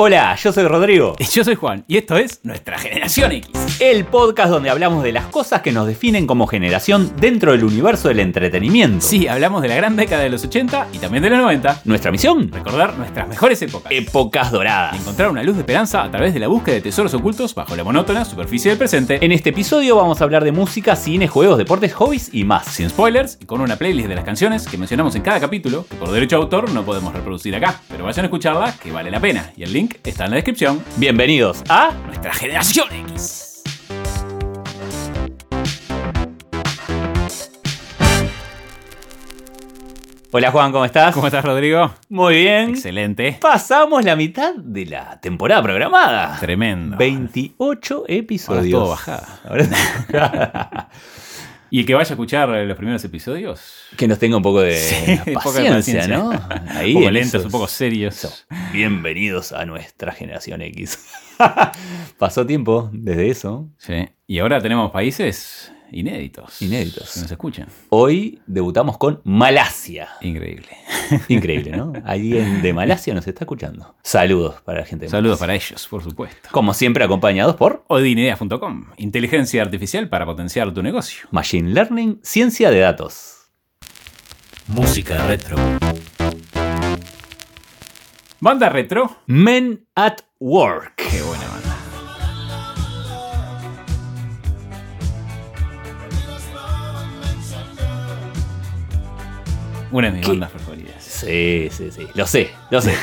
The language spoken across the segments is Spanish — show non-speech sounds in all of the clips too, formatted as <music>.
Hola, yo soy Rodrigo. Y yo soy Juan, y esto es Nuestra Generación X. El podcast donde hablamos de las cosas que nos definen como generación dentro del universo del entretenimiento. Sí, hablamos de la gran década de los 80 y también de los 90. Nuestra misión, Recordar nuestras mejores épocas. épocas doradas. Encontrar una luz de esperanza a través de la búsqueda de tesoros ocultos bajo la monótona superficie del presente. En este episodio vamos a hablar de música, cine, juegos, deportes, hobbies y más. Sin spoilers y con una playlist de las canciones que mencionamos en cada capítulo, que por derecho de autor no podemos reproducir acá, pero vayan a escucharla que vale la pena. Y el link está en la descripción. Bienvenidos a Nuestra Generación X. Hola Juan, ¿cómo estás? ¿Cómo estás, Rodrigo? Muy bien. Excelente. Pasamos la mitad de la temporada programada. Tremendo. 28 episodios. Ahora es todo bajada. Ahora es todo bajada. Y el que vaya a escuchar los primeros episodios. que nos tenga un poco de Sí, <laughs> paciencia, de. ¿no? Ahí un poco en lentos, esos- un poco serios. Eso. Bienvenidos a nuestra generación X. <laughs> Pasó tiempo desde eso. Sí. Y ahora tenemos países inéditos. Inéditos. Que nos escuchan. Hoy debutamos con Malasia. Increíble. <laughs> Increíble, ¿no? Alguien de Malasia nos está escuchando. Saludos para la gente de Saludos Malasia. para ellos, por supuesto. Como siempre, acompañados por Odineas.com. Inteligencia artificial para potenciar tu negocio. Machine Learning, ciencia de datos. Música retro. Banda retro. Men at Work. Una de mis ¿Qué? bandas preferidas. Sí, sí, sí. Lo sé, lo sé.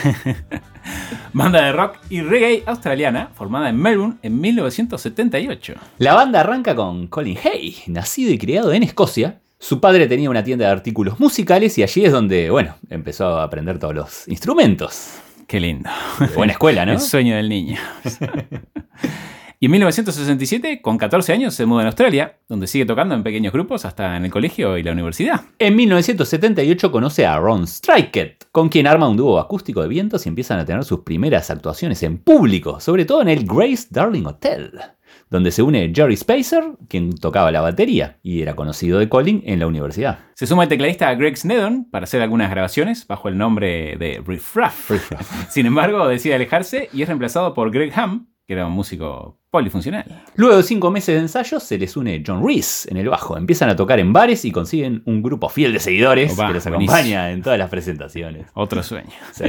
<laughs> Banda de rock y reggae australiana formada en Melbourne en 1978. La banda arranca con Colin Hay, nacido y criado en Escocia. Su padre tenía una tienda de artículos musicales y allí es donde, bueno, empezó a aprender todos los instrumentos. Qué lindo. Buena escuela, ¿no? <laughs> El sueño del niño. <laughs> y en 1967, con 14 años, se muda a Australia, donde sigue tocando en pequeños grupos hasta en el colegio y la universidad. En 1978 conoce a Ron Strikett, con quien arma un dúo acústico de vientos y empiezan a tener sus primeras actuaciones en público, sobre todo en el Grace Darling Hotel, donde se une Jerry Spacer, quien tocaba la batería y era conocido de Colin en la universidad. Se suma el tecladista Greg Snedon para hacer algunas grabaciones bajo el nombre de Riff Raff. Sin embargo, decide alejarse y es reemplazado por Greg Ham, que era un músico polifuncional. Luego de cinco meses de ensayos, se les une John Reese en el bajo. Empiezan a tocar en bares y consiguen un grupo fiel de seguidores Opa, que los buenísimo. acompaña en todas las presentaciones. Otro sueño. <laughs> Sí.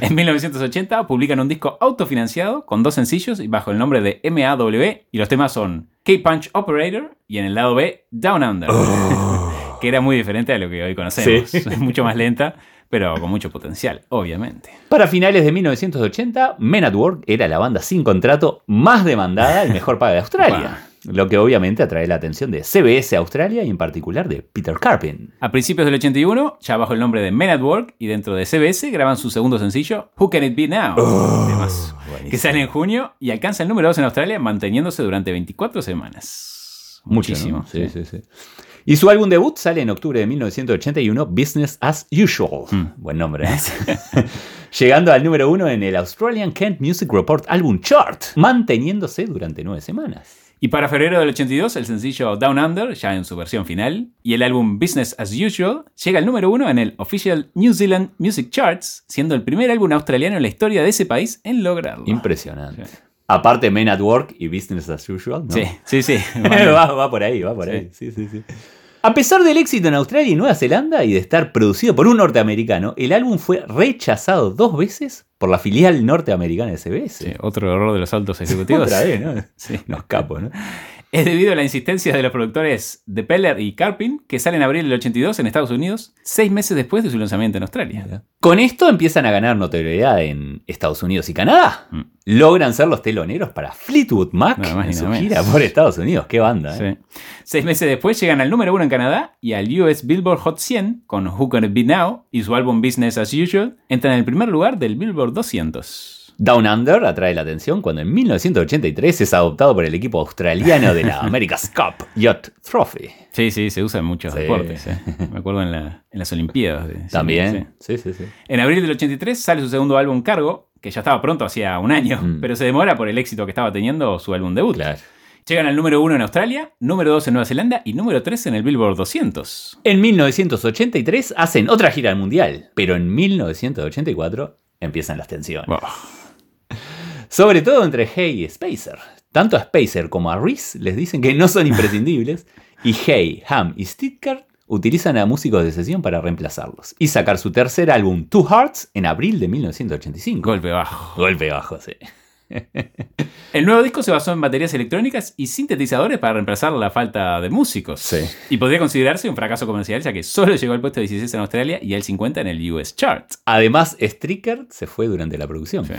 En 1980 publican un disco autofinanciado con dos sencillos y bajo el nombre de MAW y los temas son K-Punch Operator y en el lado B Down Under, <laughs> que era muy diferente a lo que hoy conocemos. Sí. Es <laughs> mucho más lenta, pero con mucho potencial, obviamente. Para finales de 1980, Men at Work era la banda sin contrato más demandada y mejor paga de Australia. <laughs> Lo que obviamente atrae la atención de CBS Australia y en particular de Peter Carpin. A principios del 81, ya bajo el nombre de Men at Work y dentro de CBS, graban su segundo sencillo, Who Can It Be Now? Temazo, buenísimo. que sale en junio y alcanza el número 2 en Australia, manteniéndose durante 24 semanas. Mucho, Muchísimo. Sí, sí, sí. Y su álbum debut sale en octubre de 1981, Business as Usual. Mm. Buen nombre, ¿eh? <laughs> Llegando al número uno en el Australian Kent Music Report Album Chart, manteniéndose durante nueve semanas. Y para febrero del 82, el sencillo Down Under, ya en su versión final, y el álbum Business as Usual, llega al número uno en el Official New Zealand Music Charts, siendo el primer álbum australiano en la historia de ese país en lograrlo. Impresionante. Sí. Aparte, Men at Work y Business as Usual. ¿no? Sí, sí, sí. <laughs> va, va por ahí, va por Sí. ahí. Sí, sí, sí. A pesar del éxito en Australia y Nueva Zelanda y de estar producido por un norteamericano, el álbum fue rechazado dos veces por la filial norteamericana de CBS. Sí, otro error de los altos ejecutivos. Otra vez, ¿no? <laughs> Sí. Nos capo, ¿no? Es debido a la insistencia de los productores de Peller y Carpin, que salen en abril del 82 en Estados Unidos, seis meses después de su lanzamiento en Australia. Con esto empiezan a ganar notoriedad en Estados Unidos y Canadá. Mm. Logran ser los teloneros para Fleetwood Mac más en su gira por Estados Unidos. Qué banda, ¿eh? Sí. Seis meses después llegan al número uno en Canadá y al US Billboard Hot 100 con Who Can It Be Now y su álbum Business as Usual entran en el primer lugar del Billboard 200. Down Under atrae la atención cuando en 1983 es adoptado por el equipo australiano de la <laughs> America's Cup Yacht Trophy. Sí, sí, se usa en muchos Sí. deportes. ¿eh? Me acuerdo en, la- en las Olimpiadas. de- sí. También. Sí, sí, sí. En abril del 83 sale su segundo álbum Cargo, que ya estaba pronto hacía un año, Mm. pero se demora por el éxito que estaba teniendo su álbum debut. Claro. Llegan al número 1 en Australia, número 2 en Nueva Zelanda y número 3 en el Billboard 200. En 1983 hacen otra gira al mundial, pero en 1984 empiezan las tensiones. Wow. Sobre todo entre Hay y Spacer. Tanto a Spacer como a Reese les dicen que no son imprescindibles <laughs> y Hay, Ham y Sticker utilizan a músicos de sesión para reemplazarlos y sacar su tercer álbum Two Hearts en abril de 1985. Golpe bajo. Golpe bajo, sí. El nuevo disco se basó en baterías electrónicas y sintetizadores para reemplazar la falta de músicos. Sí. Y podría considerarse un fracaso comercial, ya que solo llegó al puesto 16 en Australia y al 50 en el US Chart. Además, Stricker se fue durante la producción. Sí.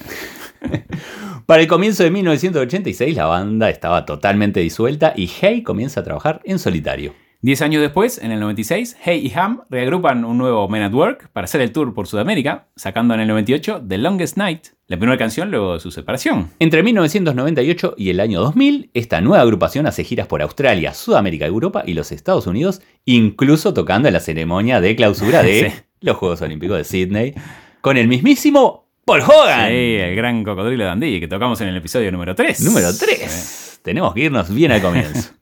<laughs> Para el comienzo de 1986 la banda estaba totalmente disuelta y Hay comienza a trabajar en solitario. Diez años después, en el 96, Hey y Ham reagrupan un nuevo Men at Work para hacer el tour por Sudamérica, sacando en el 98 The Longest Night, la primera canción luego de su separación. Entre 1998 y el año 2000, esta nueva agrupación hace giras por Australia, Sudamérica, Europa y los Estados Unidos, incluso tocando en la ceremonia de clausura de <laughs> Sí. los Juegos Olímpicos de Sydney, con el mismísimo Paul Hogan. Sí, el gran cocodrilo de Dundee que tocamos en el episodio número 3. Número 3. Tenemos que irnos bien al comienzo. <laughs>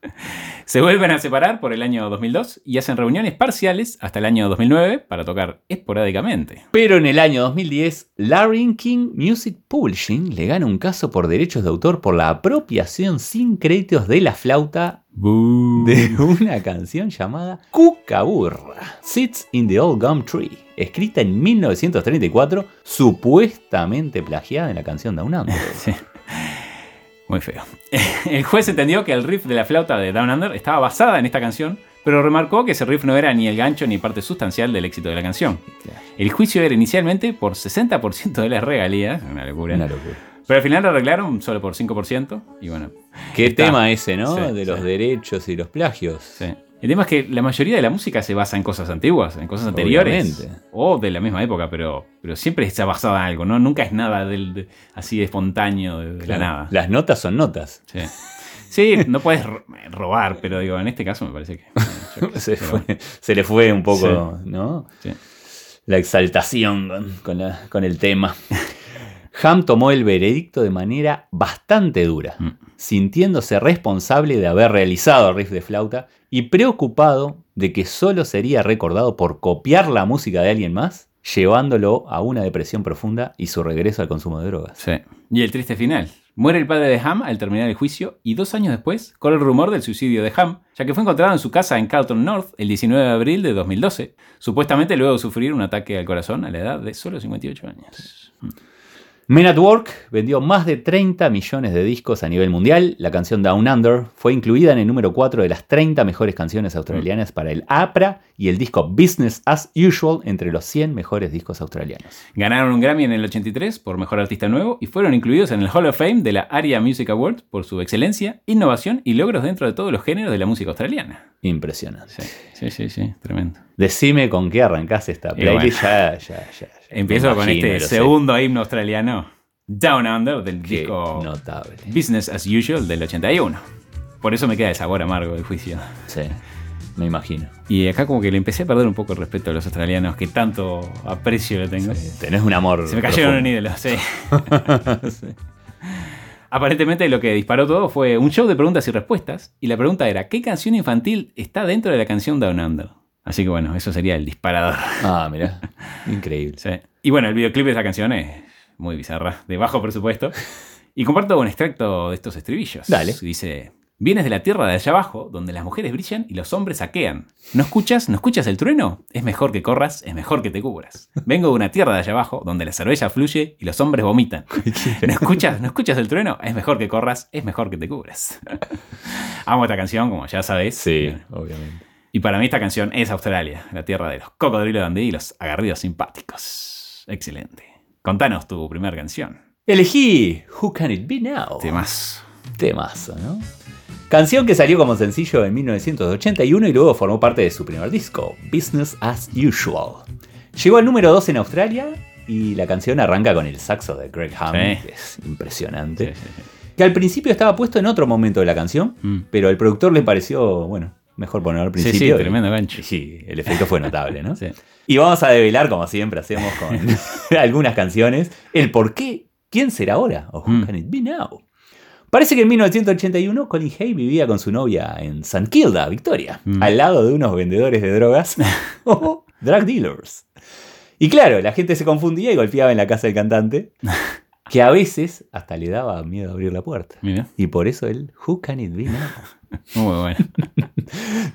Se vuelven a separar por el año 2002 y hacen reuniones parciales hasta el año 2009 para tocar esporádicamente. Pero en el año 2010, Larry King Music Publishing le gana un caso por derechos de autor por la apropiación sin créditos de la flauta de una canción llamada Cucaburra, Sits in the Old Gum Tree, escrita en 1934, supuestamente plagiada en la canción Down Under. <laughs> Sí. Muy feo. <laughs> El juez entendió que el riff de la flauta de Down Under estaba basada en esta canción, pero remarcó que ese riff no era ni el gancho ni parte sustancial del éxito de la canción. El juicio era inicialmente por 60% de las regalías, una locura. Una locura. Pero al final lo arreglaron solo por 5%. Y bueno, Qué Está. tema ese, ¿no? Sí, de los sí. derechos y los plagios. sí. El tema es que la mayoría de la música se basa en cosas antiguas, en cosas anteriores. Obviamente. O de la misma época, pero, pero siempre está basada en algo, ¿no? Nunca es nada del, de- así de espontáneo, de, Claro, la nada. Las notas son notas. Sí. Sí, no puedes ro- robar, pero digo, en este caso me parece que. sé, Se, se le fue un poco, ¿no? Sí. La exaltación con, con la- con el tema. Ham tomó el veredicto de manera bastante dura, Mm. sintiéndose responsable de haber realizado el riff de flauta y preocupado de que solo sería recordado por copiar la música de alguien más, llevándolo a una depresión profunda y su regreso al consumo de drogas. Sí. Y el triste final. Muere el padre de Ham al terminar el juicio y dos años después corre el rumor del suicidio de Ham, ya que fue encontrado en su casa en Carlton North el 19 de abril de 2012, supuestamente luego de sufrir un ataque al corazón a la edad de solo 58 años. Men at Work vendió más de 30 millones de discos a nivel mundial. La canción Down Under fue incluida en el número 4 de las 30 mejores canciones australianas para el APRA y el disco Business as Usual entre los 100 mejores discos australianos. Ganaron un Grammy en el 83 por Mejor Artista Nuevo y fueron incluidos en el Hall of Fame de la ARIA Music Award por su excelencia, innovación y logros dentro de todos los géneros de la música australiana. Impresionante. Sí, sí, sí, sí, tremendo. Decime con qué arrancás esta playlist. Ya, ya, ya. Empiezo con este sé. segundo himno australiano, Down Under, del Qué disco notable. Business as Usual del 81. Por eso me queda el sabor amargo del juicio. Sí, me imagino. Y acá como que le empecé a perder un poco el respeto a los australianos, que tanto aprecio le tengo. Sí, tenés un amor. Se me cayeron en profundo. ídolos, <laughs> <laughs> sí. Aparentemente lo que disparó todo fue un show de preguntas y respuestas, y la pregunta era, ¿qué canción infantil está dentro de la canción Down Under? Así que bueno, eso sería el disparador. Ah, mirá. <laughs> Increíble. Sí. Y bueno, el videoclip de esa canción es muy bizarra, de bajo presupuesto. Y comparto un extracto de estos estribillos. Dale. Dice, vienes de la tierra de allá abajo, donde las mujeres brillan y los hombres saquean. ¿No escuchas? ¿No escuchas el trueno? Es mejor que corras, es mejor que te cubras. Vengo de una tierra de allá abajo, donde la cerveza fluye y los hombres vomitan. <laughs> ¿No escuchas? ¿No escuchas el trueno? Es mejor que corras, es mejor que te cubras. <laughs> Amo esta canción, como ya sabéis. Sí, obviamente. Y para mí esta canción es Australia, la tierra de los cocodrilos Dundee y los agarridos simpáticos. Excelente. Contanos tu primera canción. Elegí Who Can It Be Now. Temas. Temazo, ¿no? Canción que salió como sencillo en 1981 y luego formó parte de su primer disco, Business as Usual. Llegó al número 2 en Australia y la canción arranca con el saxo de Greg Hammond, Sí. que es impresionante. Sí, sí, sí. Que al principio estaba puesto en otro momento de la canción, Mm. pero al productor le pareció, bueno, mejor ponerlo al Sí, principio. sí, y- tremendo gancho. sí, el efecto fue notable, ¿no? <laughs> Sí. Y vamos a develar, como siempre hacemos con <laughs> algunas canciones, el por qué, quién será ahora, o who Mm. can it be now. Parece que en 1981 Colin Hay vivía con su novia en St. Kilda, Victoria, Mm. al lado de unos vendedores de drogas <laughs> o drug dealers. Y claro, la gente se confundía y golpeaba en la casa del cantante. que a veces hasta le daba miedo abrir la puerta. Mira, Y por eso el Who Can It Be Now? muy bueno.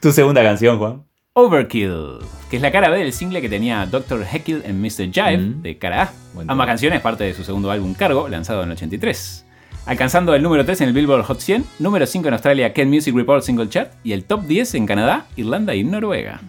Tu segunda canción, Juan. Overkill, que es la cara B del single que tenía Dr. Heckle en Mr. Jive Mm. de cara A. Buen Ambas canciones parte de su segundo álbum Cargo, lanzado en el 83. Alcanzando el número 3 en el Billboard Hot 100, número 5 en Australia Ken Music Report Single Chart y el top 10 en Canadá, Irlanda y Noruega.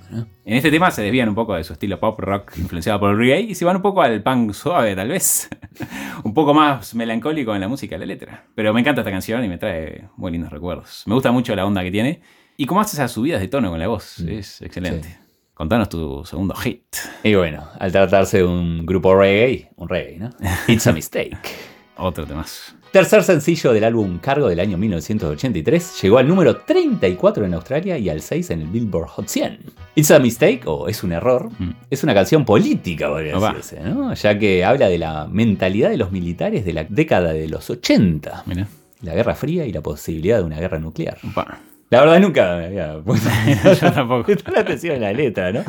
En este tema se desvían un poco de su estilo pop rock influenciado por el reggae y se van un poco al punk suave tal vez. <laughs> un poco más melancólico en la música y la letra. Pero me encanta esta canción y me trae muy lindos recuerdos. Me gusta mucho la onda que tiene y cómo hace esas subidas de tono con la voz. Es excelente. Sí. Contanos tu segundo hit. Y bueno, al tratarse de un grupo reggae, un reggae, ¿no? It's a Mistake. <laughs> Otro temazo. Tercer sencillo del álbum Cargo del año 1983, llegó al número 34 en Australia y al 6 en el Billboard Hot 100. It's a Mistake, o Es un error, Mm. es una canción política, podría Opa. decirse, ¿no? ya que habla de la mentalidad de los militares de la década de los 80, Mira. la Guerra Fría y la posibilidad de una guerra nuclear. Opa. La verdad nunca me había puesto <laughs> Yo tampoco. <laughs> la atención en la letra, ¿no?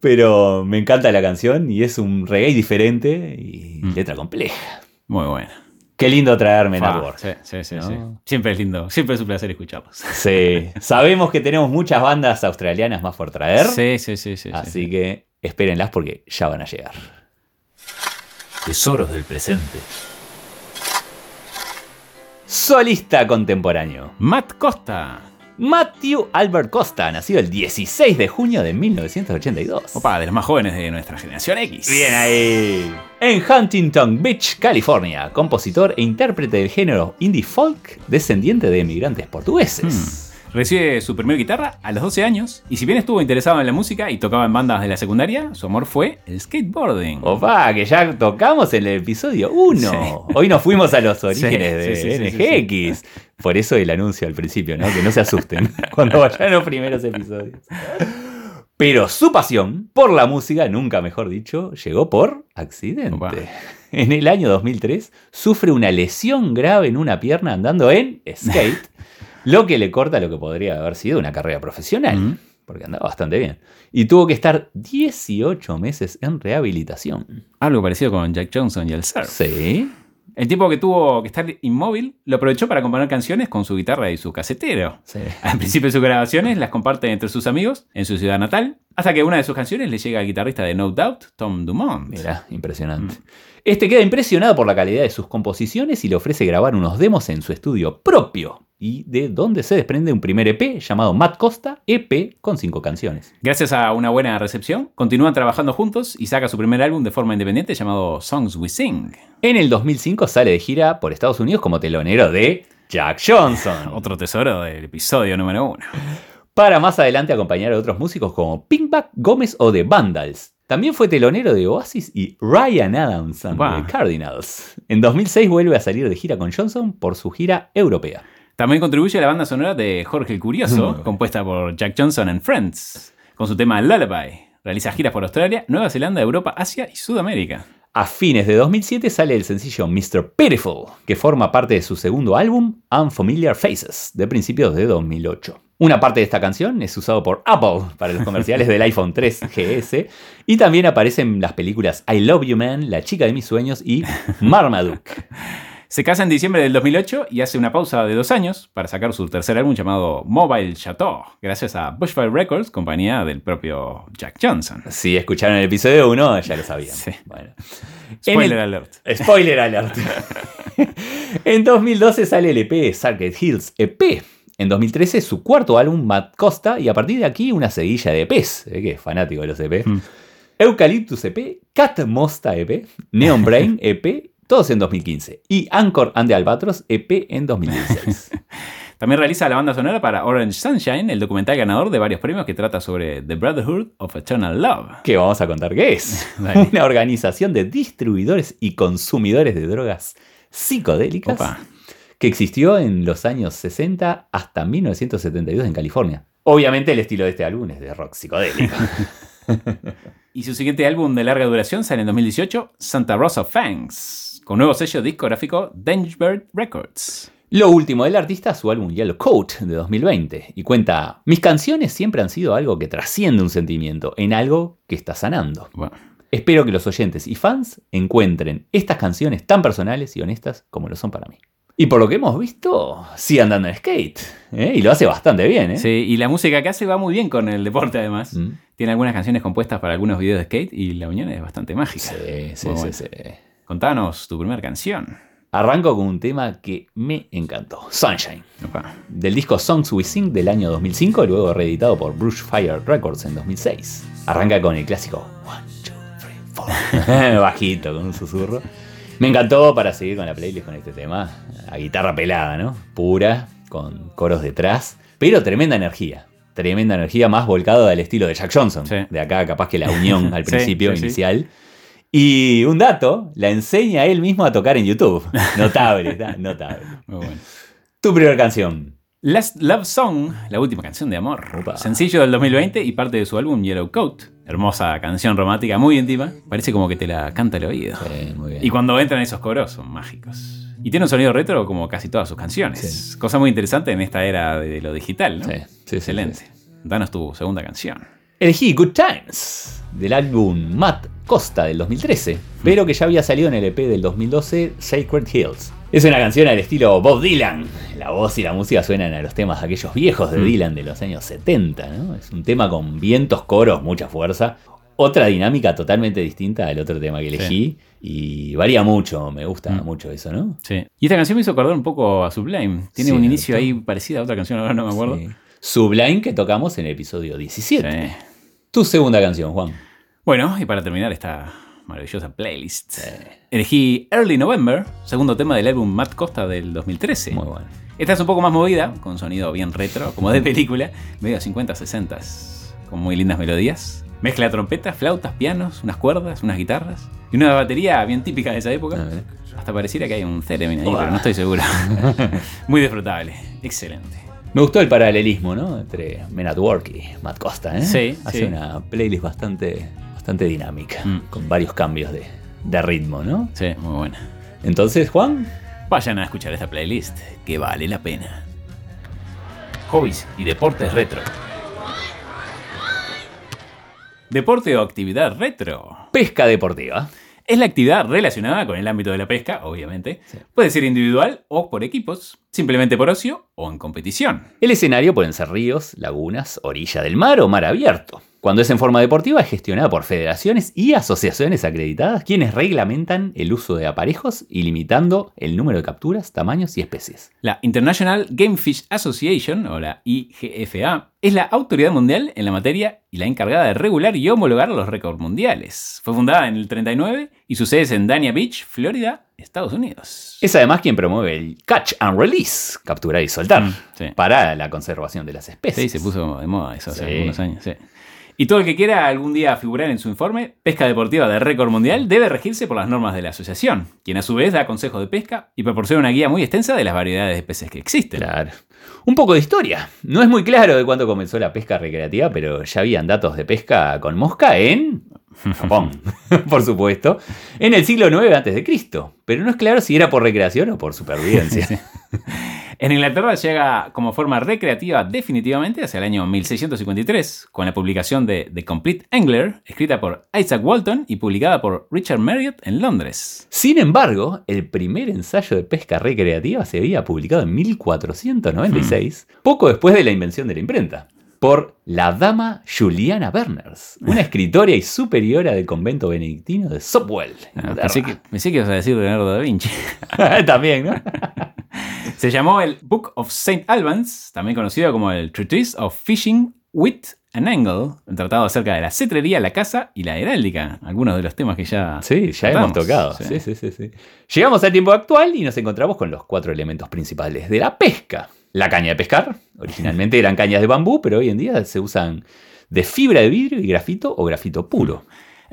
Pero me encanta la canción y es un reggae diferente y Mm. letra compleja. Muy bueno. Qué lindo traerme Fa, Network. Sí, sí, sí, ¿No? sí. Siempre es lindo. Siempre es un placer escucharlos. Sí, sabemos que tenemos muchas bandas australianas más por traer, Sí, sí, sí, sí. así sí. que espérenlas porque ya van a llegar. Tesoros del presente. Solista contemporáneo. Matt Costa. Matthew Albert Costa, nacido el 16 de junio de 1982. Opa, de los más jóvenes de nuestra generación X. Bien ahí. En Huntington Beach, California, compositor e intérprete del género indie folk, descendiente de emigrantes portugueses. Recibe su primer guitarra a los 12 años y si bien estuvo interesado en la música y tocaba en bandas de la secundaria, su amor fue el skateboarding. Opa, que ya tocamos en el episodio 1. Sí. Hoy nos fuimos a los <laughs> orígenes Sí, de sí, NGX. Por eso el anuncio al principio, ¿no? Que no se asusten <laughs> cuando vayan los primeros episodios. Pero su pasión por la música, nunca mejor dicho, llegó por accidente. Opa. En el año 2003 sufre una lesión grave en una pierna andando en skate, <laughs> lo que le corta lo que podría haber sido una carrera profesional, Mm. porque andaba bastante bien. Y tuvo que estar 18 meses en rehabilitación. Algo parecido con Jack Johnson y el surf. Sí. El tiempo que tuvo que estar inmóvil lo aprovechó para componer canciones con su guitarra y su casetero. Sí. Al principio de sus grabaciones las comparte entre sus amigos en su ciudad natal, hasta que una de sus canciones le llega al guitarrista de No Doubt, Tom Dumont. Mira, impresionante. Este queda impresionado por la calidad de sus composiciones y le ofrece grabar unos demos en su estudio propio. Y de donde se desprende un primer EP llamado Matt Costa, EP con cinco canciones. Gracias a una buena recepción, continúan trabajando juntos y saca su primer álbum de forma independiente llamado Songs We Sing. En el 2005 sale de gira por Estados Unidos como telonero de Jack Johnson. <laughs> Otro tesoro del episodio número uno. Para más adelante acompañar a otros músicos como Pinkback, Gómez o The Vandals. También fue telonero de Oasis y Ryan Adams and Wow. The Cardinals. En 2006 vuelve a salir de gira con Johnson por su gira europea. También contribuye a la banda sonora de Jorge el Curioso, compuesta por Jack Johnson and Friends, con su tema Lullaby. Realiza giras por Australia, Nueva Zelanda, Europa, Asia y Sudamérica. A fines de 2007 sale el sencillo Mr. Pitiful, que forma parte de su segundo álbum, Unfamiliar Faces, de principios de 2008. Una parte de esta canción es usado por Apple para los comerciales del iPhone 3 GS y también aparece en las películas I Love You Man, La chica de mis sueños y Marmaduke. <laughs> Se casa en diciembre del 2008 y hace una pausa de dos años para sacar su tercer álbum llamado Mobile Chateau, gracias a Bushfire Records, compañía del propio Jack Johnson. Si escucharon el episodio 1, ya lo sabían. Sí. Bueno. Spoiler el- alert. Spoiler alert. <laughs> en 2012 sale el EP Circuit Hills EP. En 2013 su cuarto álbum Matt Costa y a partir de aquí una seguilla de EPs, eh, que es fanático de los EP. Mm. Eucalyptus EP, Cat Mosta EP, Neon Brain <laughs> EP, todos en 2015. Y Anchor and the Albatros EP en 2016. <laughs> También realiza la banda sonora para Orange Sunshine, el documental ganador de varios premios que trata sobre The Brotherhood of Eternal Love. que vamos a contar qué es. <laughs> Una organización de distribuidores y consumidores de drogas psicodélicas Opa. Que existió en los años 60 hasta 1972 en California. Obviamente el estilo de este álbum es de rock psicodélico. <laughs> Y su siguiente álbum de larga duración sale en 2018, Santa Rosa Fangs, con nuevo sello discográfico Dangebird Records. Lo último del artista, su álbum Yellow Coat de 2020, y cuenta, mis canciones siempre han sido algo que trasciende un sentimiento, en algo que está sanando. Bueno, Espero que los oyentes y fans encuentren estas canciones tan personales y honestas como lo son para mí. Y por lo que hemos visto, sigue andando en skate. ¿eh? Y lo hace bastante bien. ¿eh? Sí, y la música que hace va muy bien con el deporte además. Mm. Tiene algunas canciones compuestas para algunos videos de skate y la unión es bastante mágica. Sí, sí, sí, sí. Contanos tu primera canción. Arranco con un tema que me encantó. Sunshine. Opa. Del disco Songs We Sing del año 2005, luego reeditado por Bruce Fire Records en 2006. Arranca con el clásico One, two, three, four. <laughs> Bajito, con un susurro. Me encantó para seguir con la playlist con este tema. A guitarra pelada, ¿no? Pura, con coros detrás. Pero tremenda energía. Tremenda energía más volcado al estilo de Jack Johnson. Sí. De acá, capaz que la unión <laughs> al principio sí, sí. inicial. Y un dato, la enseña él mismo a tocar en YouTube. <laughs> Notable, está, notable. Muy bueno. Tu primera canción. Last Love Song, la última canción de amor. Opa. Sencillo del 2020 y parte de su álbum Yellow Coat. Hermosa canción romántica, muy íntima. Parece como que te la canta el oído. Sí, muy bien. Y cuando entran esos coros son mágicos. Y tiene un sonido retro como casi todas sus canciones. Sí. Cosa muy interesante en esta era de lo digital, ¿no? Sí, sí, Excelente. Danos tu segunda canción. Elegí Good Times del álbum Matt Costa del 2013, pero que ya había salido en el EP del 2012 Sacred Hills. Es una canción al estilo Bob Dylan. La voz y la música suenan a los temas aquellos viejos de Mm. Dylan de los años 70, ¿no? Es un tema con vientos, coros, mucha fuerza. Otra dinámica totalmente distinta al otro tema que elegí y varía mucho, me gusta Mm. mucho eso, ¿no? Sí. Y esta canción me hizo acordar un poco a Sublime. Tiene un inicio ahí parecido a otra canción, ahora no me acuerdo. Sí. Sublime que tocamos en el episodio 17. Sí. Tu segunda canción, Juan. Bueno, y para terminar esta maravillosa playlist, elegí Early November, segundo tema del álbum Matt Costa del 2013. Muy bueno. Esta es un poco más movida, con sonido bien retro, como de película, medio 50, 60, con muy lindas melodías. Mezcla trompetas, flautas, pianos, unas cuerdas, unas guitarras y una batería bien típica de esa época. Hasta pareciera que hay un theremin ahí, Uah. pero no estoy seguro. <laughs> muy disfrutable, excelente. Me gustó el paralelismo, ¿no? Entre Men at Work y Matt Costa, ¿eh? Sí, Hace sí. una playlist bastante, bastante dinámica, Mm. con varios cambios de, de ritmo, ¿no? Sí, muy buena. Entonces, Juan, Vayan a escuchar esta playlist, que vale la pena. Hobbies y deportes retro. Deporte o actividad retro. pesca deportiva. Es la actividad relacionada con el ámbito de la pesca, obviamente. Puede ser individual o por equipos, simplemente por ocio o en competición. El escenario pueden ser ríos, lagunas, orilla del mar o mar abierto. Cuando es en forma deportiva es gestionada por federaciones y asociaciones acreditadas quienes reglamentan el uso de aparejos y limitando el número de capturas, tamaños y especies. La International Game Fish Association, o la IGFA, es la autoridad mundial en la materia y la encargada de regular y homologar los récords mundiales. Fue fundada en el 39 y su sede es en Dania Beach, Florida, Estados Unidos. Es además quien promueve el catch and release, capturar y soltar, Mm, sí. para la conservación de las especies. Sí, se puso de moda eso hace Sí. algunos años. sí. Y todo el que quiera algún día figurar en su informe, pesca deportiva de récord mundial, debe regirse por las normas de la asociación, quien a su vez da consejos de pesca y proporciona una guía muy extensa de las variedades de peces que existen. Claro. Un poco de historia. No es muy claro de cuándo comenzó la pesca recreativa, pero ya habían datos de pesca con mosca en Japón, <laughs> por supuesto, en el siglo IX a.C. Pero no es claro si era por recreación o por supervivencia. <laughs> En Inglaterra llega como forma recreativa definitivamente hacia el año 1653, con la publicación de The Complete Angler, escrita por Isaac Walton y publicada por Richard Marriott en Londres. Sin embargo, el primer ensayo de pesca recreativa se había publicado en 1496, poco después de la invención de la imprenta, por la dama Juliana Berners, una <laughs> escritora y superiora del convento benedictino de Sopwell. Inglaterra. Pensé que, pensé que ibas a decir Leonardo da Vinci. <laughs> También, ¿no? <laughs> Se llamó el Book of St. Albans, también conocido como el Treatise of Fishing with an Angle, un tratado acerca de la cetrería, la caza y la heráldica, algunos de los temas que ya Sí, ya tratamos. hemos tocado. Sí. Sí, sí, sí, sí. Llegamos al tiempo actual y nos encontramos con los cuatro elementos principales de la pesca. La caña de pescar. Originalmente <laughs> eran cañas de bambú, pero hoy en día se usan de fibra de vidrio y grafito o grafito puro.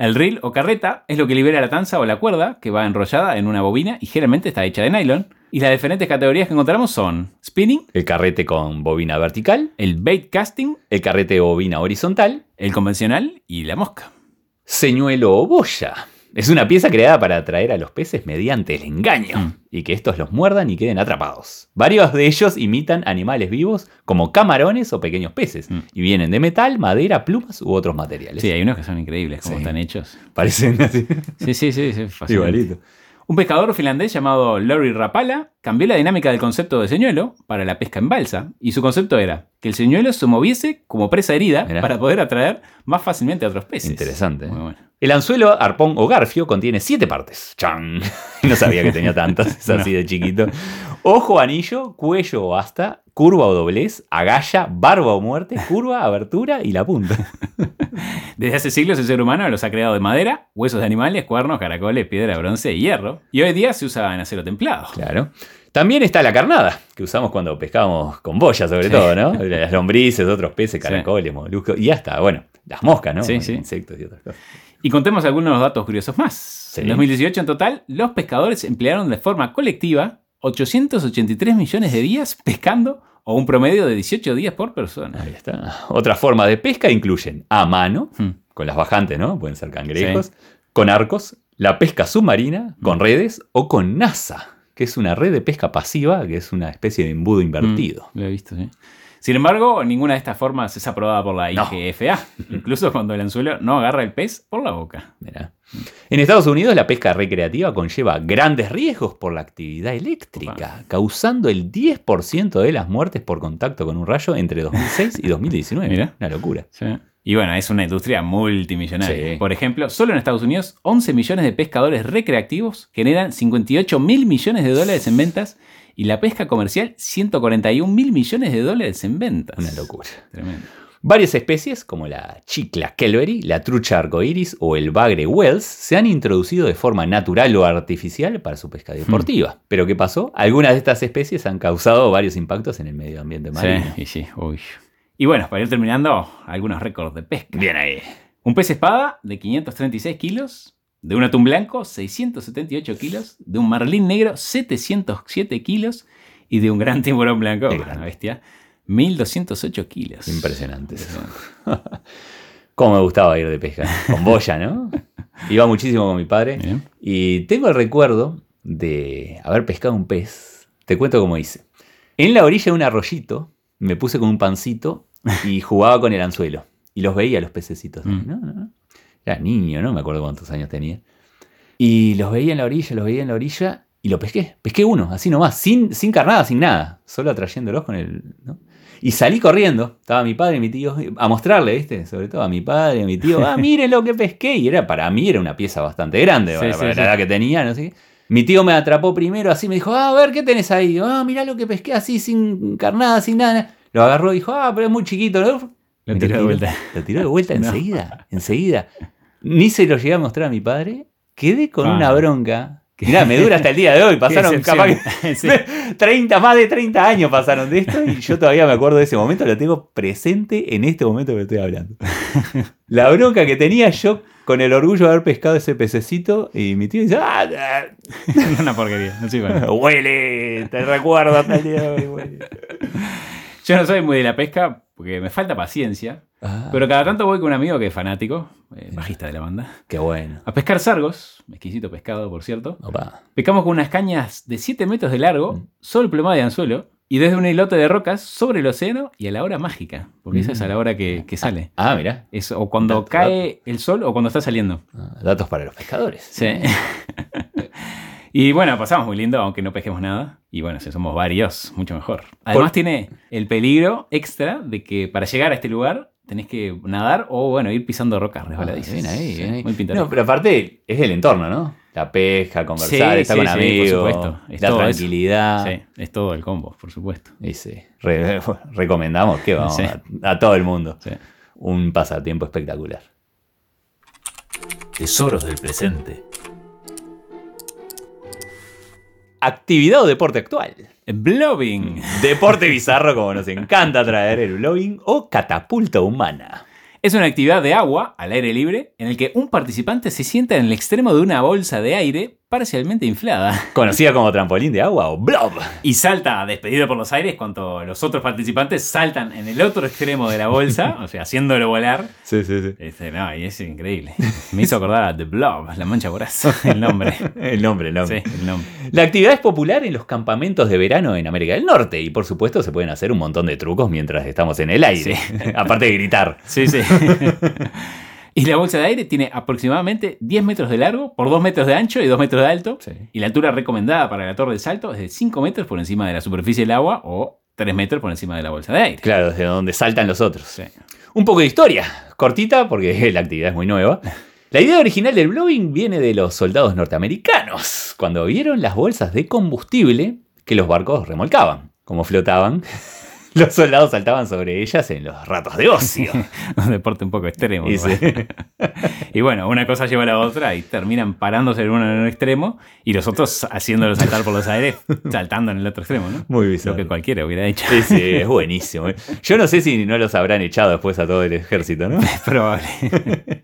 El reel o carreta es lo que libera la tanza o la cuerda, que va enrollada en una bobina y generalmente está hecha de nylon. Y las diferentes categorías que encontramos son spinning, El carrete con bobina vertical, el bait casting, el carrete de bobina horizontal, el convencional y la mosca. señuelo o boya. Es una pieza creada para atraer a los peces mediante el engaño Mm. y que estos los muerdan y queden atrapados. Varios de ellos imitan animales vivos como camarones o pequeños peces Mm. y vienen de metal, madera, plumas u otros materiales. Sí, hay unos que son increíbles como Sí. están hechos. Parecen así. Sí, sí, sí, sí. <laughs> Igualito. Un pescador finlandés llamado Lori Rapala cambió la dinámica del concepto de señuelo para la pesca en balsa, y su concepto era que el señuelo se moviese como presa herida Mirá. para poder atraer más fácilmente a otros peces. Interesante. ¿eh? Muy bueno. El anzuelo, arpón o garfio contiene siete partes. ¡Chan! <laughs> No sabía que tenía tantas, es <laughs> así de chiquito. Ojo, anillo, cuello o asta, curva o doblez, agalla, barba o muerte, curva, abertura y la punta. <laughs> Desde hace siglos el ser humano los ha creado de madera, huesos de animales, cuernos, caracoles, piedra, bronce y hierro. Y hoy día se usa en acero templado. Claro. También está la carnada, que usamos cuando pescábamos con boya, sobre Sí. todo, ¿no? <laughs> Las lombrices, otros peces, caracoles, moluscos, y hasta, bueno, las moscas, ¿no? Sí, sí. Insectos y otras cosas. Y contemos algunos datos curiosos más. En 2018 en total, los pescadores emplearon de forma colectiva 883 millones de días pescando o un promedio de 18 días por persona. Ahí está. Otras formas de pesca incluyen a mano, Hmm. con las bajantes, ¿no? Pueden ser cangrejos, con arcos, la pesca submarina, con redes o con NASA, que es una red de pesca pasiva, que es una especie de embudo invertido. Lo he visto, sí. Sin embargo, ninguna de estas formas es aprobada por la No. IGFA, <laughs> incluso cuando el anzuelo no agarra el pez por la boca. Mirá. En Estados Unidos la pesca recreativa conlleva grandes riesgos por la actividad eléctrica, causando el 10% de las muertes por contacto con un rayo entre 2006 y 2019. <laughs> Mirá. Una locura. Sí. Y bueno, es una industria multimillonaria. Sí. Por ejemplo, solo en Estados Unidos, 11 millones de pescadores recreativos generan 58 mil millones de dólares en ventas y la pesca comercial 141 mil millones de dólares en ventas. Una locura. Tremendo. Varias especies, como la chicla kelbery, la trucha arcoíris o el bagre Wells, se han introducido de forma natural o artificial para su pesca deportiva. Pero ¿qué pasó? Algunas de estas especies han causado varios impactos en el medio ambiente marino. Sí, sí, uy. Y bueno, para ir terminando, algunos récords de pesca. Bien ahí. Un pez espada de 536 kilos, de un atún blanco 678 kilos, de un marlín negro 707 kilos y de un gran tiburón blanco, una bestia, 1208 kilos. Impresionante. <laughs> Cómo me gustaba ir de pesca. Con boya, ¿no? <laughs> Iba muchísimo con mi padre. Bien. Y tengo el recuerdo de haber pescado un pez. Te cuento cómo hice. En la orilla de un arroyito me puse con un pancito <laughs> y jugaba con el anzuelo. Y los veía los pececitos. Mm. ¿no? ¿no? Era niño, no me acuerdo cuántos años tenía. Y los veía en la orilla, los veía en la orilla y lo pesqué. Pesqué uno, así nomás, sin, sin carnada, sin nada. Solo atrayéndolos con el... ¿no? Y salí corriendo. Estaba mi padre y mi tío a mostrarle, ¿viste? Sobre todo a mi padre y a mi tío. Ah, <laughs> miren lo que pesqué. Y era para mí era una pieza bastante grande. Sí, para, sí, para sí. la edad que tenía, no sé qué. Mi tío me atrapó primero así, me dijo, ah, a ver, ¿qué tenés ahí? Ah, mirá lo que pesqué así, sin carnada, sin nada. Lo agarró y dijo, ah, pero es muy chiquito. Lo Lo tiró de vuelta. Lo tiró de vuelta <laughs> No. enseguida, enseguida. Ni se lo llegué a mostrar a mi padre. Quedé con Ah. una bronca. Mirá, me dura hasta el día de hoy. <laughs> Pasaron capaz que <laughs> Sí. 30, más de 30 años pasaron de esto y yo todavía me acuerdo de ese momento, lo tengo presente en este momento que estoy hablando. La bronca que tenía yo con el orgullo de haber pescado ese pececito y mi tío dice, ah, Una porquería. No ah, bueno. huele, te recuerdo hasta el día de hoy. huele". Yo no soy muy de la pesca porque me falta paciencia. Ah, Pero cada tanto voy con un amigo que es fanático, eh, bajista de la banda, qué bueno. a pescar sargos, exquisito pescado por cierto. Opa. Pescamos con unas cañas de 7 metros de largo, Mm. solo plomada de anzuelo, y desde un islote de rocas sobre el océano y a la hora mágica, porque esa es a la hora que, que sale. Ah, mira. Es o cuando Dato, cae el sol o cuando está saliendo. Ah, datos para los pescadores. Sí. <laughs> y bueno, pasamos muy lindo, aunque no pesquemos nada. Y bueno, si somos varios, mucho mejor. Además Por- tiene el peligro extra de que para llegar a este lugar tenés que nadar o bueno, ir pisando rocas Ah, resbaladizas. bien ahí, Sí, bien ahí. Muy pintoresco. No, pero aparte es el entorno, ¿no? La pesca, conversar, Sí, estar sí, con sí, por amigos, supuesto. Es la eso. tranquilidad. Sí, es todo el combo, por supuesto. Y sí, re- <laughs> recomendamos que vamos Sí. a, a todo el mundo. Sí. Un pasatiempo espectacular. Tesoros del presente. Actividad o deporte actual. Blobbing. Deporte <laughs> bizarro como nos encanta traer el blogging o catapulta humana. Es una actividad de agua al aire libre en el que un participante se sienta en el extremo de una bolsa de aire parcialmente inflada. <laughs> Conocida como trampolín de agua o blob. Y salta despedido por los aires cuando los otros participantes saltan en el otro extremo de la bolsa, <laughs> o sea, haciéndolo volar. Sí, sí, sí. Este, no, y es increíble. Me hizo acordar a The Blob, la mancha voraz, <laughs> el nombre. El nombre, el nombre. Sí, el nombre. La actividad es popular en los campamentos de verano en América del Norte y por supuesto se pueden hacer un montón de trucos mientras estamos en el aire, aparte de gritar. Sí, sí. Y la bolsa de aire tiene aproximadamente 10 metros de largo por 2 metros de ancho y 2 metros de alto. Sí. Y la altura recomendada para la torre de salto es de 5 metros por encima de la superficie del agua o 3 metros por encima de la bolsa de aire. Claro, desde donde saltan los otros. Sí. Un poco de historia, cortita porque <laughs> la actividad es muy nueva. La idea original del blowing viene de los soldados norteamericanos, cuando vieron las bolsas de combustible que los barcos remolcaban. Como flotaban, <laughs> los soldados saltaban sobre ellas en los ratos de ocio. <laughs> Un deporte un poco extremo. Y sí. <laughs> Y bueno, una cosa lleva a la otra y terminan parándose en uno en un extremo y los otros haciéndolo saltar por los aires, saltando en el otro extremo, ¿no? Muy Lo bizarro. que cualquiera hubiera hecho. Sí, sí, es buenísimo. ¿eh? Yo no sé si no los habrán echado después a todo el ejército, ¿no? Es probable.